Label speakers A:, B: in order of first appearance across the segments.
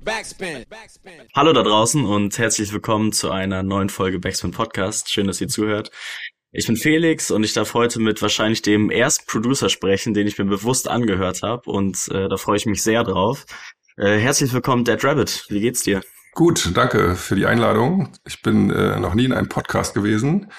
A: Backspin. Hallo da draußen und herzlich willkommen zu einer neuen Folge Backspin Podcast. Schön, dass ihr zuhört. Ich bin Felix und ich darf heute mit wahrscheinlich dem ersten Producer sprechen, den ich mir bewusst angehört habe und äh, da freue ich mich sehr drauf. Äh, herzlich willkommen, Dead Rabbit. Wie geht's dir?
B: Gut, danke für die Einladung. Ich bin äh, noch nie in einem Podcast gewesen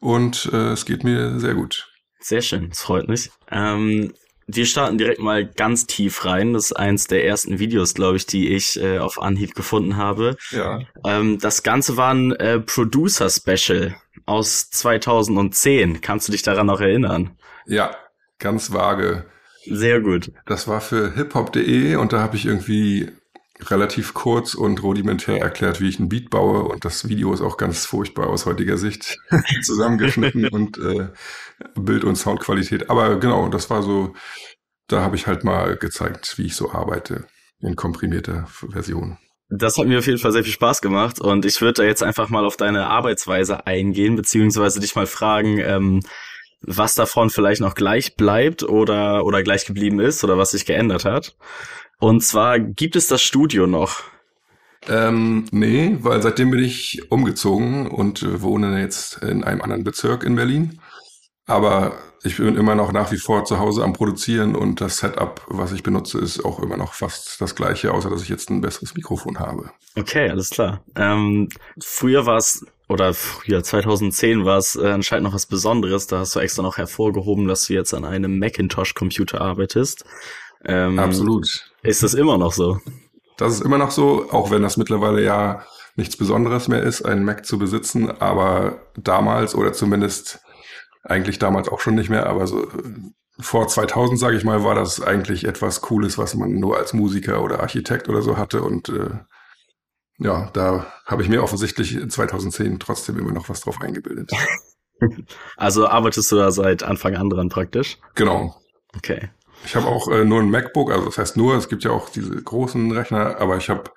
B: und äh, es geht mir sehr gut.
A: Sehr schön, das freut mich. Ähm, wir starten direkt mal ganz tief rein. Das ist eins der ersten Videos, glaube ich, die ich äh, auf Anhieb gefunden habe.
B: Ja.
A: Ähm, das Ganze war ein äh, Producer-Special aus 2010. Kannst du dich daran noch erinnern?
B: Ja, ganz vage.
A: Sehr gut.
B: Das war für hiphop.de und da habe ich irgendwie relativ kurz und rudimentär erklärt, wie ich ein Beat baue und das Video ist auch ganz furchtbar aus heutiger Sicht zusammengeschnitten und äh, Bild- und Soundqualität. Aber genau, das war so, da habe ich halt mal gezeigt, wie ich so arbeite in komprimierter Version.
A: Das hat mir auf jeden Fall sehr viel Spaß gemacht und ich würde da jetzt einfach mal auf deine Arbeitsweise eingehen, beziehungsweise dich mal fragen, ähm, was davon vielleicht noch gleich bleibt oder, oder gleich geblieben ist oder was sich geändert hat. Und zwar gibt es das Studio noch.
B: Ähm, nee, weil seitdem bin ich umgezogen und äh, wohne jetzt in einem anderen Bezirk in Berlin. Aber ich bin immer noch nach wie vor zu Hause am Produzieren und das Setup, was ich benutze, ist auch immer noch fast das gleiche, außer dass ich jetzt ein besseres Mikrofon habe.
A: Okay, alles klar. Ähm, früher war es, oder früher, 2010 war es äh, anscheinend noch was Besonderes. Da hast du extra noch hervorgehoben, dass du jetzt an einem Macintosh-Computer arbeitest.
B: Ähm, Absolut.
A: Ist das immer noch so?
B: Das ist immer noch so, auch wenn das mittlerweile ja nichts Besonderes mehr ist, einen Mac zu besitzen. Aber damals oder zumindest eigentlich damals auch schon nicht mehr, aber so vor 2000, sage ich mal, war das eigentlich etwas Cooles, was man nur als Musiker oder Architekt oder so hatte. Und äh, ja, da habe ich mir offensichtlich 2010 trotzdem immer noch was drauf eingebildet.
A: Also arbeitest du da seit Anfang an dran praktisch?
B: Genau.
A: Okay.
B: Ich habe auch äh, nur ein MacBook, also das heißt nur, es gibt ja auch diese großen Rechner, aber ich habe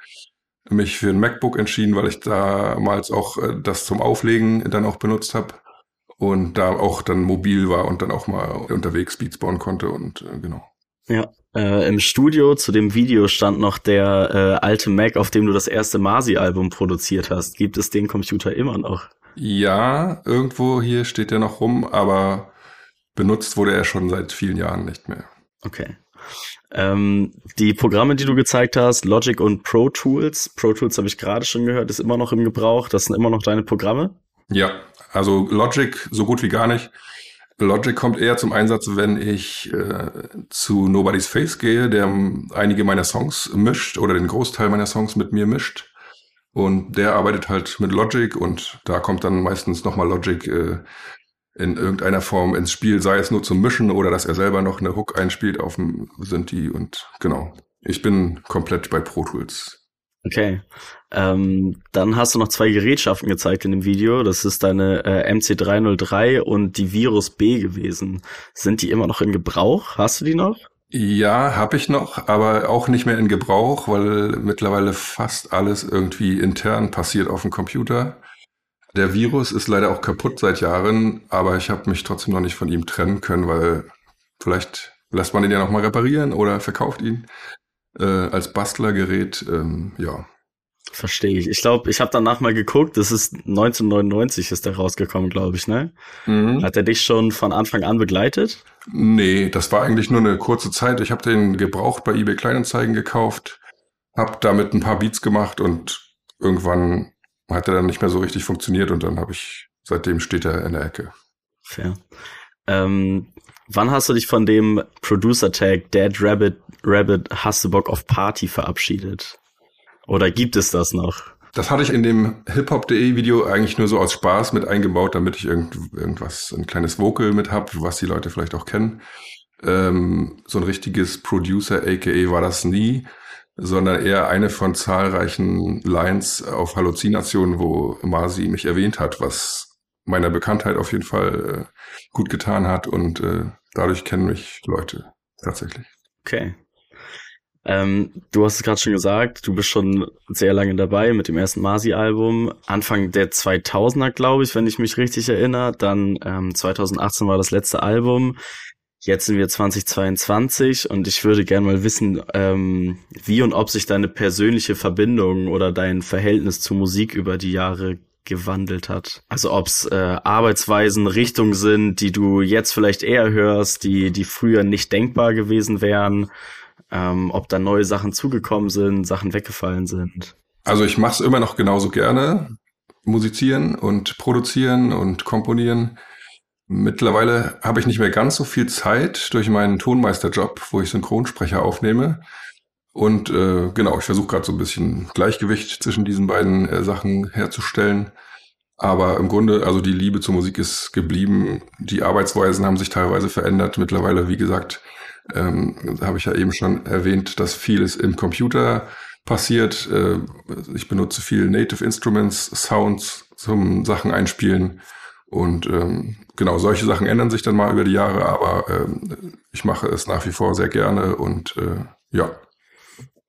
B: mich für ein MacBook entschieden, weil ich damals auch äh, das zum Auflegen dann auch benutzt habe und da auch dann mobil war und dann auch mal unterwegs Beats bauen konnte und äh, genau.
A: Ja, äh, im Studio zu dem Video stand noch der äh, alte Mac, auf dem du das erste Masi-Album produziert hast. Gibt es den Computer immer noch?
B: Ja, irgendwo hier steht der noch rum, aber benutzt wurde er schon seit vielen Jahren nicht mehr.
A: Okay. Ähm, die Programme, die du gezeigt hast, Logic und Pro Tools. Pro Tools habe ich gerade schon gehört, ist immer noch im Gebrauch. Das sind immer noch deine Programme?
B: Ja, also Logic so gut wie gar nicht. Logic kommt eher zum Einsatz, wenn ich äh, zu Nobody's Face gehe, der einige meiner Songs mischt oder den Großteil meiner Songs mit mir mischt. Und der arbeitet halt mit Logic und da kommt dann meistens nochmal Logic äh, in irgendeiner Form ins Spiel, sei es nur zum Mischen oder dass er selber noch eine Hook einspielt auf dem Synthi und genau. Ich bin komplett bei Pro Tools
A: Okay. Ähm, dann hast du noch zwei Gerätschaften gezeigt in dem Video. Das ist deine äh, MC303 und die Virus B gewesen. Sind die immer noch in Gebrauch? Hast du die noch?
B: Ja, habe ich noch, aber auch nicht mehr in Gebrauch, weil mittlerweile fast alles irgendwie intern passiert auf dem Computer. Der Virus ist leider auch kaputt seit Jahren, aber ich habe mich trotzdem noch nicht von ihm trennen können, weil vielleicht lässt man ihn ja noch mal reparieren oder verkauft ihn äh, als Bastlergerät, ähm, ja.
A: Verstehe ich. Ich glaube, ich habe danach mal geguckt, das ist 1999 ist der rausgekommen, glaube ich, ne? Mhm. Hat er dich schon von Anfang an begleitet?
B: Nee, das war eigentlich nur eine kurze Zeit. Ich habe den gebraucht bei eBay Kleinanzeigen gekauft, habe damit ein paar Beats gemacht und irgendwann hat er dann nicht mehr so richtig funktioniert und dann habe ich, seitdem steht er in der Ecke.
A: Fair. Ähm, wann hast du dich von dem Producer-Tag Dead Rabbit Rabbit Hast du Bock auf Party verabschiedet? Oder gibt es das noch?
B: Das hatte ich in dem hiphop.de Video eigentlich nur so aus Spaß mit eingebaut, damit ich irgend, irgendwas, ein kleines Vocal mit hab, was die Leute vielleicht auch kennen. Ähm, so ein richtiges Producer, aka war das nie, sondern eher eine von zahlreichen Lines auf Halluzinationen, wo Masi mich erwähnt hat, was meiner Bekanntheit auf jeden Fall äh, gut getan hat und äh, dadurch kennen mich Leute tatsächlich.
A: Okay. Ähm, du hast es gerade schon gesagt, du bist schon sehr lange dabei mit dem ersten Masi-Album. Anfang der 2000er, glaube ich, wenn ich mich richtig erinnere. Dann ähm, 2018 war das letzte Album. Jetzt sind wir 2022 und ich würde gerne mal wissen, ähm, wie und ob sich deine persönliche Verbindung oder dein Verhältnis zu Musik über die Jahre gewandelt hat. Also ob es äh, Arbeitsweisen, Richtungen sind, die du jetzt vielleicht eher hörst, die, die früher nicht denkbar gewesen wären, ähm, ob da neue Sachen zugekommen sind, Sachen weggefallen sind.
B: Also ich mache es immer noch genauso gerne, musizieren und produzieren und komponieren. Mittlerweile habe ich nicht mehr ganz so viel Zeit durch meinen Tonmeisterjob, wo ich Synchronsprecher aufnehme. Und äh, genau, ich versuche gerade so ein bisschen Gleichgewicht zwischen diesen beiden äh, Sachen herzustellen. Aber im Grunde, also die Liebe zur Musik ist geblieben. Die Arbeitsweisen haben sich teilweise verändert. Mittlerweile, wie gesagt, ähm, habe ich ja eben schon erwähnt, dass vieles im Computer passiert. Äh, ich benutze viel Native Instruments, Sounds zum Sachen einspielen. Und ähm, genau, solche Sachen ändern sich dann mal über die Jahre, aber ähm, ich mache es nach wie vor sehr gerne und äh, ja.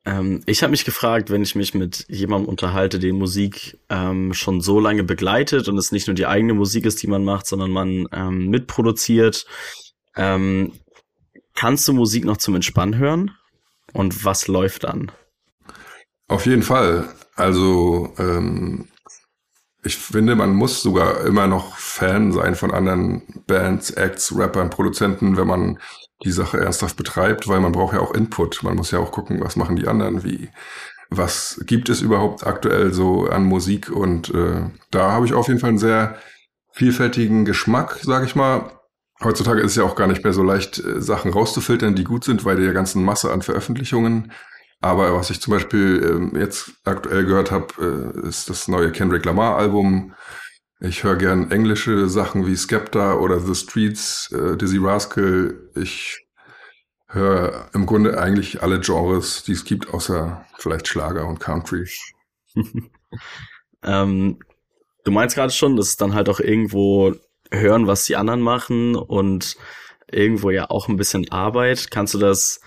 A: Ähm, ich habe mich gefragt, wenn ich mich mit jemandem unterhalte, den Musik ähm, schon so lange begleitet und es nicht nur die eigene Musik ist, die man macht, sondern man ähm, mitproduziert. Ähm, kannst du Musik noch zum Entspannen hören? Und was läuft dann?
B: Auf jeden Fall. Also ähm, ich finde, man muss sogar immer noch Fan sein von anderen Bands, Acts, Rappern, Produzenten, wenn man die Sache ernsthaft betreibt, weil man braucht ja auch Input. Man muss ja auch gucken, was machen die anderen, wie, was gibt es überhaupt aktuell so an Musik und äh, da habe ich auf jeden Fall einen sehr vielfältigen Geschmack, sage ich mal. Heutzutage ist es ja auch gar nicht mehr so leicht, äh, Sachen rauszufiltern, die gut sind, weil der ganzen Masse an Veröffentlichungen aber was ich zum Beispiel ähm, jetzt aktuell gehört habe, äh, ist das neue Kendrick Lamar Album. Ich höre gern englische Sachen wie Skepta oder The Streets, äh, Dizzy Rascal. Ich höre im Grunde eigentlich alle Genres, die es gibt, außer vielleicht Schlager und Country.
A: ähm, du meinst gerade schon, dass es dann halt auch irgendwo hören, was die anderen machen und irgendwo ja auch ein bisschen Arbeit. Kannst du das,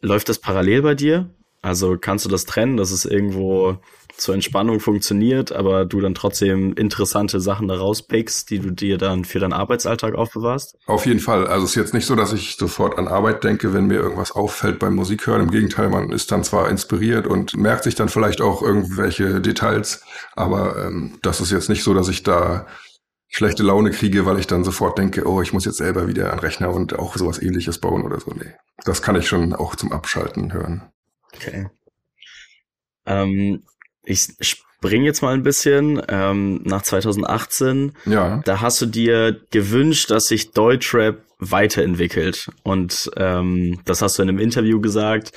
A: läuft das parallel bei dir? Also kannst du das trennen, dass es irgendwo zur Entspannung funktioniert, aber du dann trotzdem interessante Sachen da rauspickst, die du dir dann für deinen Arbeitsalltag aufbewahrst?
B: Auf jeden Fall. Also es ist jetzt nicht so, dass ich sofort an Arbeit denke, wenn mir irgendwas auffällt beim Musikhören. Im Gegenteil, man ist dann zwar inspiriert und merkt sich dann vielleicht auch irgendwelche Details, aber ähm, das ist jetzt nicht so, dass ich da schlechte Laune kriege, weil ich dann sofort denke, oh, ich muss jetzt selber wieder an Rechner und auch sowas ähnliches bauen oder so. Nee. Das kann ich schon auch zum Abschalten hören.
A: Okay. Ähm, ich spring jetzt mal ein bisschen ähm, nach 2018.
B: Ja.
A: Da hast du dir gewünscht, dass sich Deutschrap weiterentwickelt. Und ähm, das hast du in einem Interview gesagt.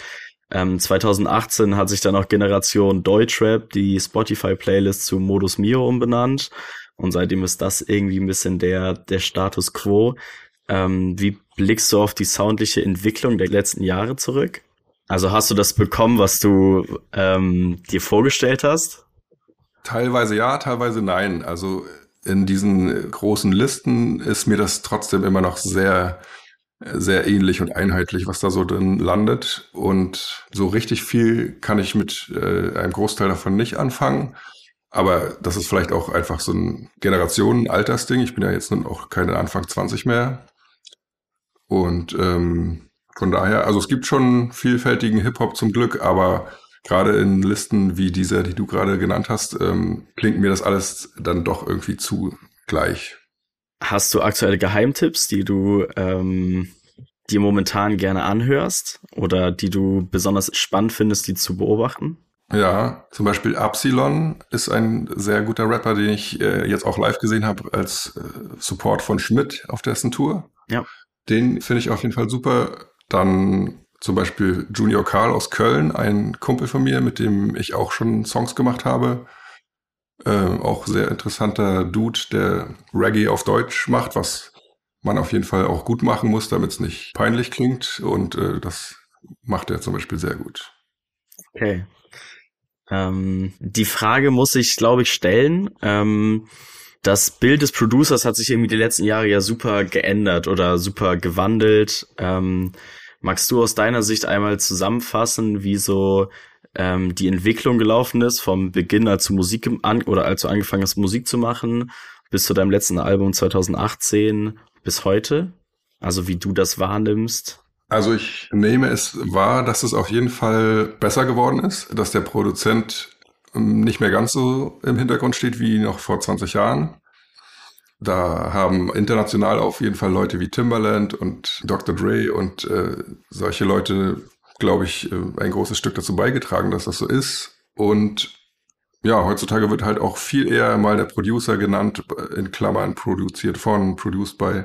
A: Ähm, 2018 hat sich dann auch Generation Deutschrap, die Spotify-Playlist zu Modus Mio umbenannt. Und seitdem ist das irgendwie ein bisschen der, der Status quo. Ähm, wie blickst du auf die soundliche Entwicklung der letzten Jahre zurück? Also hast du das bekommen, was du ähm, dir vorgestellt hast?
B: Teilweise ja, teilweise nein. Also in diesen großen Listen ist mir das trotzdem immer noch sehr, sehr ähnlich und einheitlich, was da so drin landet. Und so richtig viel kann ich mit äh, einem Großteil davon nicht anfangen. Aber das ist vielleicht auch einfach so ein Generationen-Altersding. Ich bin ja jetzt nun auch keine Anfang 20 mehr. Und ähm, von daher, also es gibt schon vielfältigen Hip-Hop zum Glück, aber gerade in Listen wie dieser, die du gerade genannt hast, ähm, klingt mir das alles dann doch irgendwie zu gleich.
A: Hast du aktuelle Geheimtipps, die du ähm, dir momentan gerne anhörst oder die du besonders spannend findest, die zu beobachten?
B: Ja, zum Beispiel Absilon ist ein sehr guter Rapper, den ich äh, jetzt auch live gesehen habe als äh, Support von Schmidt auf dessen Tour.
A: Ja.
B: Den finde ich auf jeden Fall super. Dann zum Beispiel Junior Karl aus Köln, ein Kumpel von mir, mit dem ich auch schon Songs gemacht habe. Äh, auch sehr interessanter Dude, der Reggae auf Deutsch macht, was man auf jeden Fall auch gut machen muss, damit es nicht peinlich klingt. Und äh, das macht er zum Beispiel sehr gut.
A: Okay. Ähm, die Frage muss ich, glaube ich, stellen. Ähm, das Bild des Producers hat sich irgendwie die letzten Jahre ja super geändert oder super gewandelt. Ähm, Magst du aus deiner Sicht einmal zusammenfassen, wie so ähm, die Entwicklung gelaufen ist vom Beginn, als du Musik an oder als du angefangen hast, Musik zu machen, bis zu deinem letzten Album 2018 bis heute? Also wie du das wahrnimmst?
B: Also ich nehme es wahr, dass es auf jeden Fall besser geworden ist, dass der Produzent ähm, nicht mehr ganz so im Hintergrund steht wie noch vor 20 Jahren. Da haben international auf jeden Fall Leute wie Timbaland und Dr. Dre und äh, solche Leute, glaube ich, äh, ein großes Stück dazu beigetragen, dass das so ist. Und ja, heutzutage wird halt auch viel eher mal der Producer genannt, in Klammern produziert von, produced by,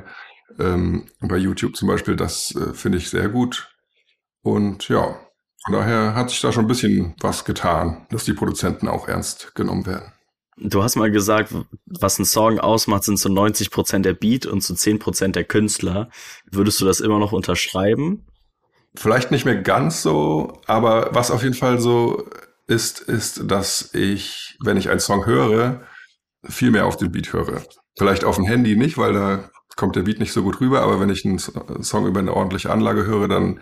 B: ähm, bei YouTube zum Beispiel. Das äh, finde ich sehr gut. Und ja, von daher hat sich da schon ein bisschen was getan, dass die Produzenten auch ernst genommen werden.
A: Du hast mal gesagt, was ein Song ausmacht, sind so 90 Prozent der Beat und so 10 Prozent der Künstler. Würdest du das immer noch unterschreiben?
B: Vielleicht nicht mehr ganz so, aber was auf jeden Fall so ist, ist, dass ich, wenn ich einen Song höre, viel mehr auf den Beat höre. Vielleicht auf dem Handy nicht, weil da kommt der Beat nicht so gut rüber, aber wenn ich einen Song über eine ordentliche Anlage höre, dann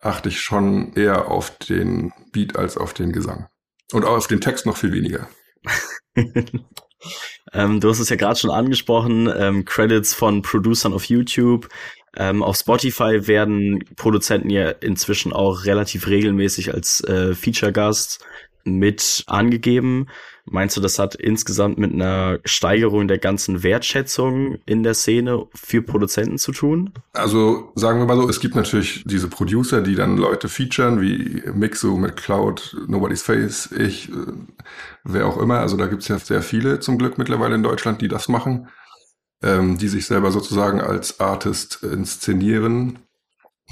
B: achte ich schon eher auf den Beat als auf den Gesang. Und auch auf den Text noch viel weniger.
A: ähm, du hast es ja gerade schon angesprochen, ähm, Credits von Producern auf YouTube. Ähm, auf Spotify werden Produzenten ja inzwischen auch relativ regelmäßig als äh, Feature-Gast mit angegeben. Meinst du, das hat insgesamt mit einer Steigerung der ganzen Wertschätzung in der Szene für Produzenten zu tun?
B: Also sagen wir mal so, es gibt natürlich diese Producer, die dann Leute featuren, wie Mixo mit Cloud, Nobody's Face, ich, äh, wer auch immer. Also da gibt es ja sehr viele zum Glück mittlerweile in Deutschland, die das machen, ähm, die sich selber sozusagen als Artist inszenieren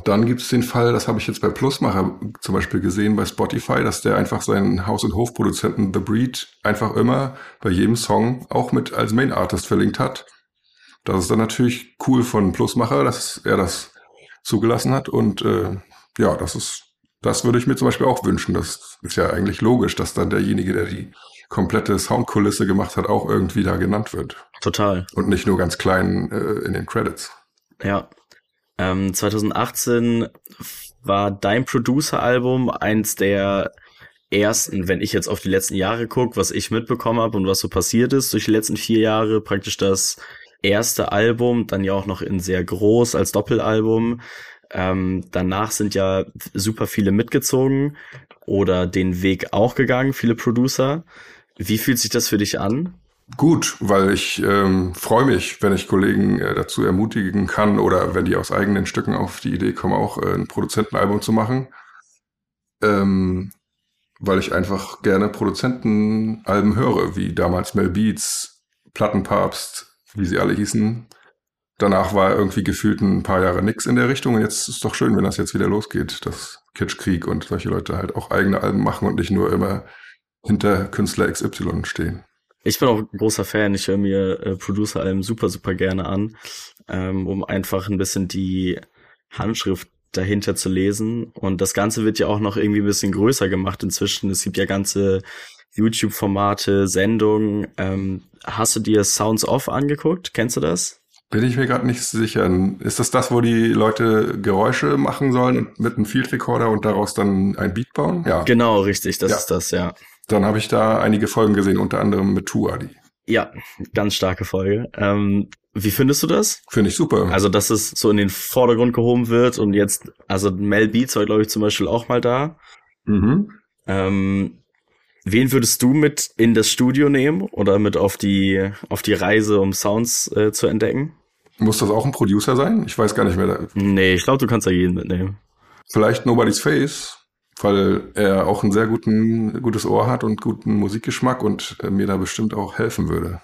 B: dann gibt es den Fall, das habe ich jetzt bei Plusmacher zum Beispiel gesehen, bei Spotify, dass der einfach seinen Haus- und Hofproduzenten The Breed einfach immer bei jedem Song auch mit als Main Artist verlinkt hat. Das ist dann natürlich cool von Plusmacher, dass er das zugelassen hat. Und äh, ja, das ist, das würde ich mir zum Beispiel auch wünschen. Das ist ja eigentlich logisch, dass dann derjenige, der die komplette Soundkulisse gemacht hat, auch irgendwie da genannt wird.
A: Total.
B: Und nicht nur ganz klein äh, in den Credits.
A: Ja, ähm, 2018 war dein Producer-Album eins der ersten, wenn ich jetzt auf die letzten Jahre gucke, was ich mitbekommen habe und was so passiert ist durch die letzten vier Jahre, praktisch das erste Album, dann ja auch noch in sehr groß als Doppelalbum. Ähm, danach sind ja super viele mitgezogen oder den Weg auch gegangen, viele Producer. Wie fühlt sich das für dich an?
B: Gut, weil ich ähm, freue mich, wenn ich Kollegen äh, dazu ermutigen kann oder wenn die aus eigenen Stücken auf die Idee kommen, auch äh, ein Produzentenalbum zu machen. Ähm, weil ich einfach gerne Produzentenalben höre, wie damals Mel Beats, Plattenpapst, wie sie alle hießen. Danach war irgendwie gefühlt ein paar Jahre nix in der Richtung und jetzt ist es doch schön, wenn das jetzt wieder losgeht, dass Kitschkrieg und solche Leute halt auch eigene Alben machen und nicht nur immer hinter Künstler XY stehen.
A: Ich bin auch ein großer Fan. Ich höre mir äh, Producer-Alben super, super gerne an, ähm, um einfach ein bisschen die Handschrift dahinter zu lesen. Und das Ganze wird ja auch noch irgendwie ein bisschen größer gemacht inzwischen. Es gibt ja ganze YouTube-Formate, Sendungen. Ähm, hast du dir Sounds Off angeguckt? Kennst du das?
B: Bin ich mir gerade nicht sicher. Ist das das, wo die Leute Geräusche machen sollen mit einem Field Recorder und daraus dann ein Beat bauen?
A: Ja. Genau, richtig. Das ja. ist das, ja.
B: Dann habe ich da einige Folgen gesehen, unter anderem mit Tuadi.
A: Ja, ganz starke Folge. Ähm, wie findest du das?
B: Finde ich super.
A: Also, dass es so in den Vordergrund gehoben wird und jetzt, also Mel Beats war, glaube ich, zum Beispiel auch mal da. Mhm. Ähm, wen würdest du mit in das Studio nehmen oder mit auf die, auf die Reise, um Sounds äh, zu entdecken?
B: Muss das auch ein Producer sein? Ich weiß gar nicht mehr.
A: Nee, ich glaube, du kannst da jeden mitnehmen.
B: Vielleicht Nobody's Face weil er auch ein sehr guten, gutes Ohr hat und guten Musikgeschmack und äh, mir da bestimmt auch helfen würde.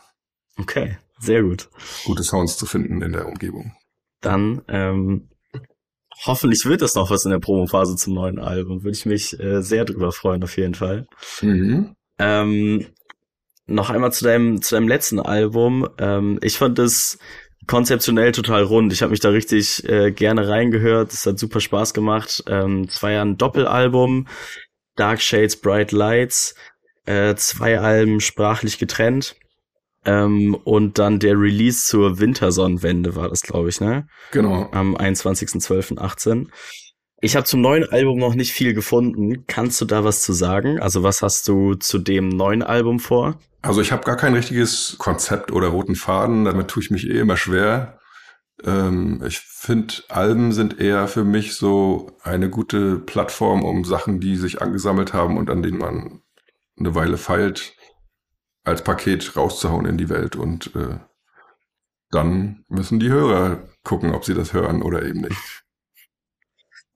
A: Okay, sehr gut.
B: Gute Sounds zu finden in der Umgebung.
A: Dann ähm, hoffentlich wird das noch was in der Promophase zum neuen Album. Würde ich mich äh, sehr drüber freuen, auf jeden Fall. Mhm. Ähm, noch einmal zu deinem, zu deinem letzten Album. Ähm, ich fand es konzeptionell total rund. Ich habe mich da richtig äh, gerne reingehört. Es hat super Spaß gemacht. Ähm, es war ja ein Doppelalbum. Dark Shades, Bright Lights. Äh, zwei Alben sprachlich getrennt. Ähm, und dann der Release zur Wintersonnenwende war das, glaube ich, ne?
B: Genau.
A: Am 21.12.18. Ich habe zum neuen Album noch nicht viel gefunden. Kannst du da was zu sagen? Also was hast du zu dem neuen Album vor?
B: Also ich habe gar kein richtiges Konzept oder roten Faden. Damit tue ich mich eh immer schwer. Ähm, ich finde, Alben sind eher für mich so eine gute Plattform, um Sachen, die sich angesammelt haben und an denen man eine Weile feilt, als Paket rauszuhauen in die Welt. Und äh, dann müssen die Hörer gucken, ob sie das hören oder eben nicht.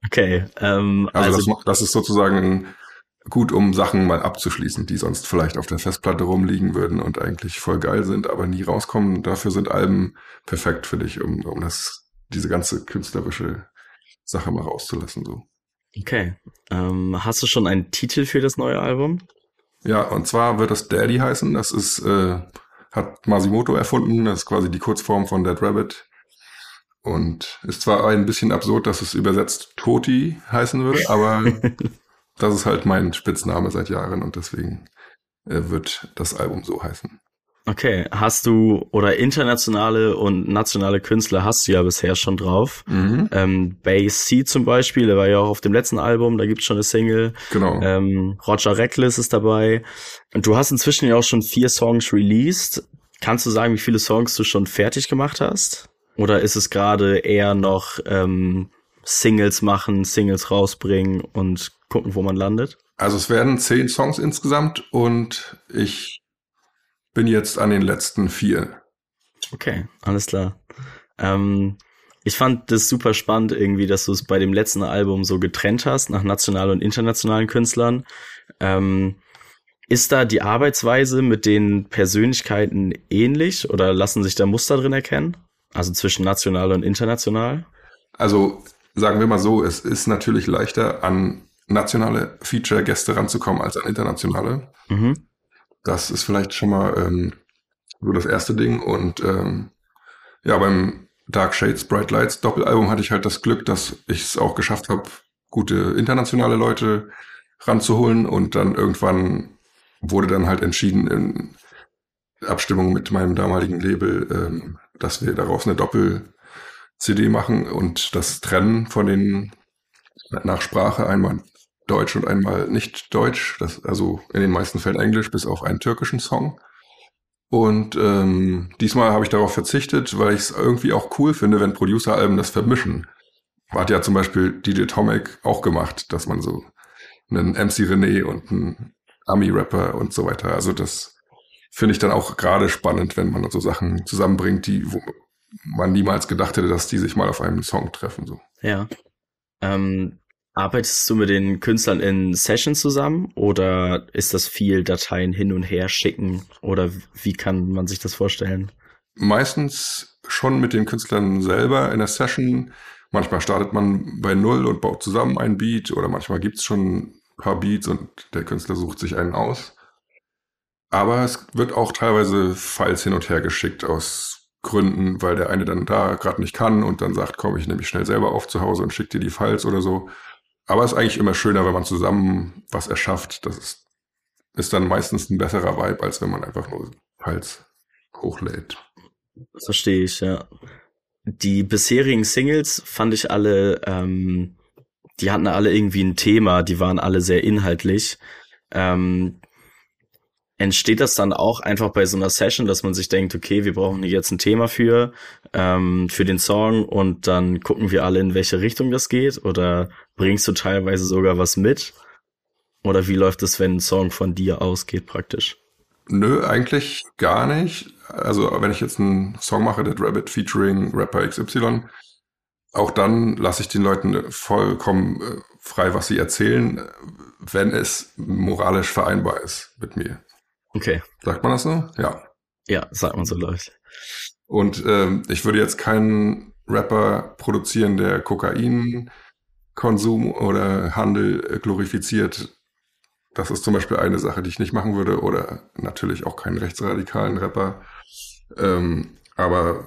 A: Okay. Ähm,
B: also, also das, das ist sozusagen gut, um Sachen mal abzuschließen, die sonst vielleicht auf der Festplatte rumliegen würden und eigentlich voll geil sind, aber nie rauskommen. Dafür sind Alben perfekt für dich, um, um das, diese ganze künstlerische Sache mal rauszulassen. So.
A: Okay. Ähm, hast du schon einen Titel für das neue Album?
B: Ja, und zwar wird das Daddy heißen. Das ist, äh, hat Masimoto erfunden. Das ist quasi die Kurzform von Dead Rabbit. Und ist zwar ein bisschen absurd, dass es übersetzt Toti heißen würde, aber das ist halt mein Spitzname seit Jahren und deswegen äh, wird das Album so heißen.
A: Okay, hast du oder internationale und nationale Künstler hast du ja bisher schon drauf. Mhm. Ähm, Bass C zum Beispiel, der war ja auch auf dem letzten Album, da gibt's schon eine Single.
B: Genau.
A: Ähm, Roger Reckless ist dabei. Und du hast inzwischen ja auch schon vier Songs released. Kannst du sagen, wie viele Songs du schon fertig gemacht hast? Oder ist es gerade eher noch ähm, Singles machen, Singles rausbringen und gucken, wo man landet?
B: Also es werden zehn Songs insgesamt und ich bin jetzt an den letzten vier.
A: Okay, alles klar. Ähm, ich fand das super spannend irgendwie, dass du es bei dem letzten Album so getrennt hast nach nationalen und internationalen Künstlern. Ähm, ist da die Arbeitsweise mit den Persönlichkeiten ähnlich oder lassen sich da Muster drin erkennen? Also zwischen national und international?
B: Also sagen wir mal so, es ist natürlich leichter an nationale Feature-Gäste ranzukommen als an internationale. Mhm. Das ist vielleicht schon mal ähm, so das erste Ding. Und ähm, ja, beim Dark Shades, Bright Lights Doppelalbum hatte ich halt das Glück, dass ich es auch geschafft habe, gute internationale Leute ranzuholen. Und dann irgendwann wurde dann halt entschieden in Abstimmung mit meinem damaligen Label, ähm, dass wir daraus eine Doppel-CD machen und das Trennen von den nach Sprache einmal Deutsch und einmal nicht Deutsch, das, also in den meisten Fällen Englisch, bis auf einen türkischen Song. Und ähm, diesmal habe ich darauf verzichtet, weil ich es irgendwie auch cool finde, wenn Producer-Alben das vermischen. Hat ja zum Beispiel DJ Tomek auch gemacht, dass man so einen MC René und einen Ami-Rapper und so weiter. Also das finde ich dann auch gerade spannend, wenn man so Sachen zusammenbringt, die wo man niemals gedacht hätte, dass die sich mal auf einem Song treffen. So.
A: Ja. Ähm, Arbeitest du mit den Künstlern in Sessions zusammen oder ist das viel Dateien hin und her schicken oder wie kann man sich das vorstellen?
B: Meistens schon mit den Künstlern selber in der Session. Manchmal startet man bei Null und baut zusammen ein Beat oder manchmal gibt's schon ein paar Beats und der Künstler sucht sich einen aus. Aber es wird auch teilweise Files hin und her geschickt aus Gründen, weil der eine dann da gerade nicht kann und dann sagt, komm, ich nehme mich schnell selber auf zu Hause und schick dir die Files oder so. Aber es ist eigentlich immer schöner, wenn man zusammen was erschafft. Das ist, ist dann meistens ein besserer Vibe, als wenn man einfach nur Hals hochlädt.
A: Verstehe ich, ja. Die bisherigen Singles fand ich alle, ähm, die hatten alle irgendwie ein Thema, die waren alle sehr inhaltlich. Ähm, entsteht das dann auch einfach bei so einer Session, dass man sich denkt, okay, wir brauchen hier jetzt ein Thema für, ähm, für den Song und dann gucken wir alle, in welche Richtung das geht? Oder bringst du teilweise sogar was mit? Oder wie läuft es, wenn ein Song von dir ausgeht praktisch?
B: Nö, eigentlich gar nicht. Also wenn ich jetzt einen Song mache, Dead Rabbit featuring Rapper XY, auch dann lasse ich den Leuten vollkommen äh, frei, was sie erzählen, wenn es moralisch vereinbar ist mit mir.
A: Okay.
B: Sagt man das so? Ja.
A: Ja, sagt man so läuft.
B: Und ähm, ich würde jetzt keinen Rapper produzieren, der Kokainkonsum oder Handel glorifiziert. Das ist zum Beispiel eine Sache, die ich nicht machen würde. Oder natürlich auch keinen rechtsradikalen Rapper. Ähm, aber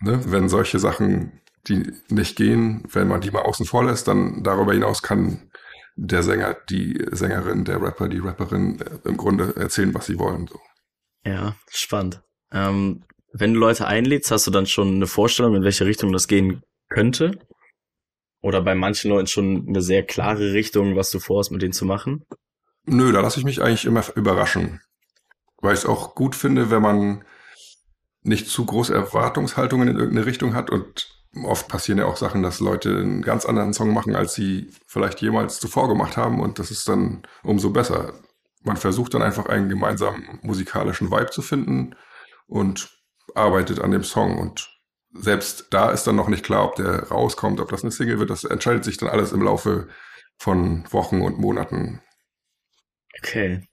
B: ne, wenn solche Sachen, die nicht gehen, wenn man die mal außen vor lässt, dann darüber hinaus kann der Sänger, die Sängerin, der Rapper, die Rapperin äh, im Grunde erzählen, was sie wollen. So.
A: Ja, spannend. Ähm, wenn du Leute einlädst, hast du dann schon eine Vorstellung, in welche Richtung das gehen könnte? Oder bei manchen Leuten schon eine sehr klare Richtung, was du vorhast, mit denen zu machen?
B: Nö, da lasse ich mich eigentlich immer überraschen. Weil ich es auch gut finde, wenn man nicht zu große Erwartungshaltungen in irgendeine Richtung hat und oft passieren ja auch Sachen, dass Leute einen ganz anderen Song machen, als sie vielleicht jemals zuvor gemacht haben und das ist dann umso besser. Man versucht dann einfach einen gemeinsamen musikalischen Vibe zu finden und arbeitet an dem Song und selbst da ist dann noch nicht klar, ob der rauskommt, ob das eine Single wird. Das entscheidet sich dann alles im Laufe von Wochen und Monaten.
A: Okay.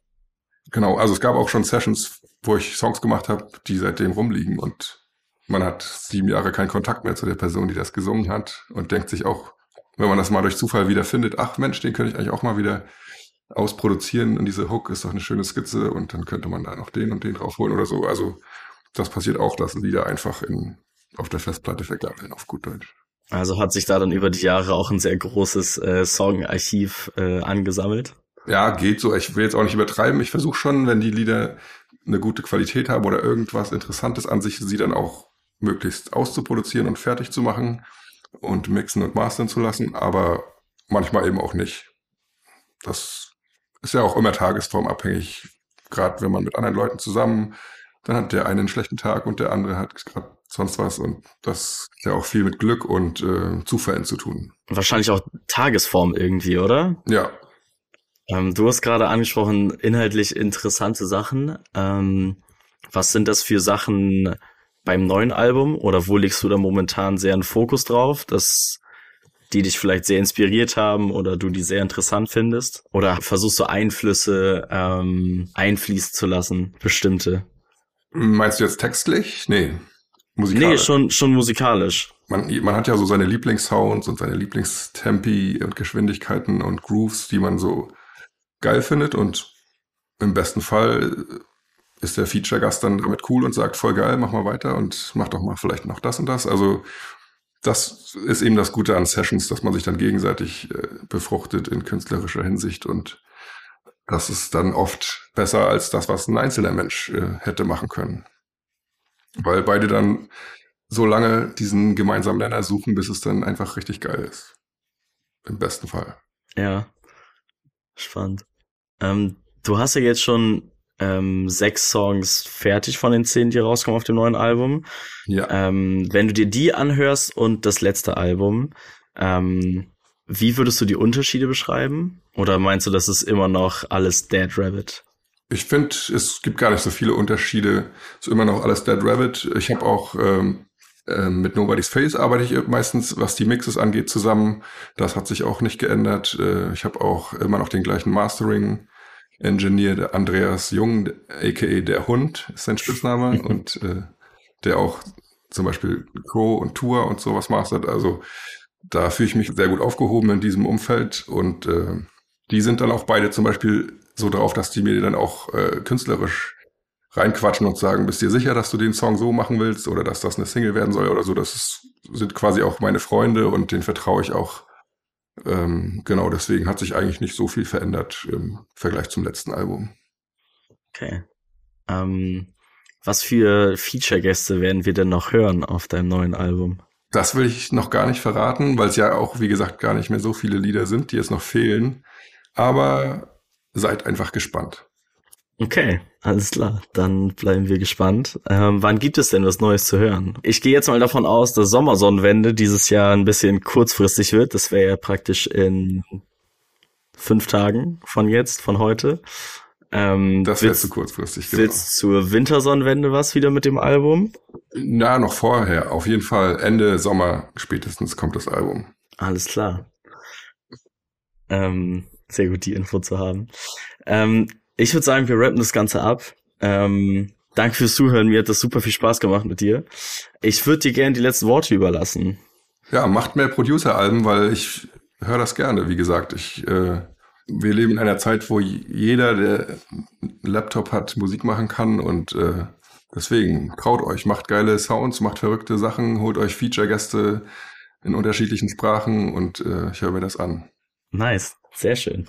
B: Genau, also es gab auch schon Sessions, wo ich Songs gemacht habe, die seitdem rumliegen und man hat sieben Jahre keinen Kontakt mehr zu der Person, die das gesungen hat und denkt sich auch, wenn man das mal durch Zufall wieder findet, ach Mensch, den könnte ich eigentlich auch mal wieder ausproduzieren und diese Hook ist doch eine schöne Skizze und dann könnte man da noch den und den draufholen oder so. Also das passiert auch, dass Lieder einfach in, auf der Festplatte vergammeln, auf gut Deutsch.
A: Also hat sich da dann über die Jahre auch ein sehr großes äh, Songarchiv äh, angesammelt?
B: Ja, geht so. Ich will jetzt auch nicht übertreiben. Ich versuche schon, wenn die Lieder eine gute Qualität haben oder irgendwas Interessantes an sich, sie dann auch möglichst auszuproduzieren und fertig zu machen und mixen und mastern zu lassen, aber manchmal eben auch nicht. Das ist ja auch immer tagesformabhängig. Gerade wenn man mit anderen Leuten zusammen, dann hat der eine einen schlechten Tag und der andere hat gerade sonst was und das hat ja auch viel mit Glück und äh, Zufällen zu tun.
A: Wahrscheinlich auch Tagesform irgendwie, oder?
B: Ja,
A: ähm, du hast gerade angesprochen, inhaltlich interessante Sachen. Ähm, was sind das für Sachen beim neuen Album oder wo legst du da momentan sehr einen Fokus drauf, dass die dich vielleicht sehr inspiriert haben oder du die sehr interessant findest? Oder versuchst du Einflüsse ähm, einfließen zu lassen, bestimmte?
B: Meinst du jetzt textlich? Nee. Musikalisch. Nee,
A: schon, schon musikalisch.
B: Man, man hat ja so seine Lieblingssounds und seine Lieblingstempi und Geschwindigkeiten und Grooves, die man so geil findet und im besten Fall ist der Feature-Gast dann damit cool und sagt, voll geil, mach mal weiter und mach doch mal vielleicht noch das und das. Also das ist eben das Gute an Sessions, dass man sich dann gegenseitig äh, befruchtet in künstlerischer Hinsicht und das ist dann oft besser als das, was ein einzelner Mensch äh, hätte machen können. Weil beide dann so lange diesen gemeinsamen Nenner suchen, bis es dann einfach richtig geil ist. Im besten Fall.
A: Ja. Spannend. Ähm, du hast ja jetzt schon ähm, sechs Songs fertig von den zehn, die rauskommen auf dem neuen Album.
B: Ja.
A: Ähm, wenn du dir die anhörst und das letzte Album, ähm, wie würdest du die Unterschiede beschreiben? Oder meinst du, das ist immer noch alles Dead Rabbit?
B: Ich finde, es gibt gar nicht so viele Unterschiede. Es ist immer noch alles Dead Rabbit. Ich habe auch ähm, ähm, mit Nobody's Face arbeite ich meistens, was die Mixes angeht, zusammen. Das hat sich auch nicht geändert. Äh, ich habe auch immer noch den gleichen Mastering. Engineer, Andreas Jung, aka der Hund, ist sein Spitzname und äh, der auch zum Beispiel Crow und Tour und sowas mastert. Also da fühle ich mich sehr gut aufgehoben in diesem Umfeld und äh, die sind dann auch beide zum Beispiel so drauf, dass die mir dann auch äh, künstlerisch reinquatschen und sagen, bist dir sicher, dass du den Song so machen willst oder dass das eine Single werden soll oder so. Das ist, sind quasi auch meine Freunde und denen vertraue ich auch. Ähm, genau, deswegen hat sich eigentlich nicht so viel verändert im Vergleich zum letzten Album.
A: Okay. Ähm, was für Feature-Gäste werden wir denn noch hören auf deinem neuen Album?
B: Das will ich noch gar nicht verraten, weil es ja auch, wie gesagt, gar nicht mehr so viele Lieder sind, die jetzt noch fehlen. Aber seid einfach gespannt.
A: Okay, alles klar. Dann bleiben wir gespannt. Ähm, wann gibt es denn was Neues zu hören? Ich gehe jetzt mal davon aus, dass Sommersonnenwende dieses Jahr ein bisschen kurzfristig wird. Das wäre ja praktisch in fünf Tagen von jetzt, von heute.
B: Ähm, das wäre zu kurzfristig.
A: Genau. Willst zur Wintersonnenwende was wieder mit dem Album?
B: Na, noch vorher. Auf jeden Fall Ende Sommer spätestens kommt das Album.
A: Alles klar. Ähm, sehr gut, die Info zu haben. Ähm, ich würde sagen, wir rappen das Ganze ab. Ähm, danke fürs Zuhören. Mir hat das super viel Spaß gemacht mit dir. Ich würde dir gerne die letzten Worte überlassen.
B: Ja, macht mehr Producer-Alben, weil ich höre das gerne. Wie gesagt, ich, äh, wir leben in einer Zeit, wo jeder, der einen Laptop hat, Musik machen kann und äh, deswegen traut euch, macht geile Sounds, macht verrückte Sachen, holt euch Feature-Gäste in unterschiedlichen Sprachen und äh, ich höre mir das an.
A: Nice. Sehr schön.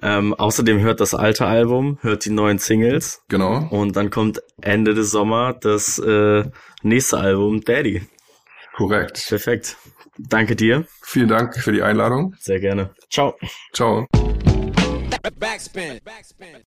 A: Ähm, außerdem hört das alte Album, hört die neuen Singles.
B: Genau.
A: Und dann kommt Ende des Sommers das äh, nächste Album, Daddy.
B: Korrekt.
A: Perfekt. Danke dir.
B: Vielen Dank für die Einladung.
A: Sehr gerne. Ciao.
B: Ciao. Backspin. Backspin.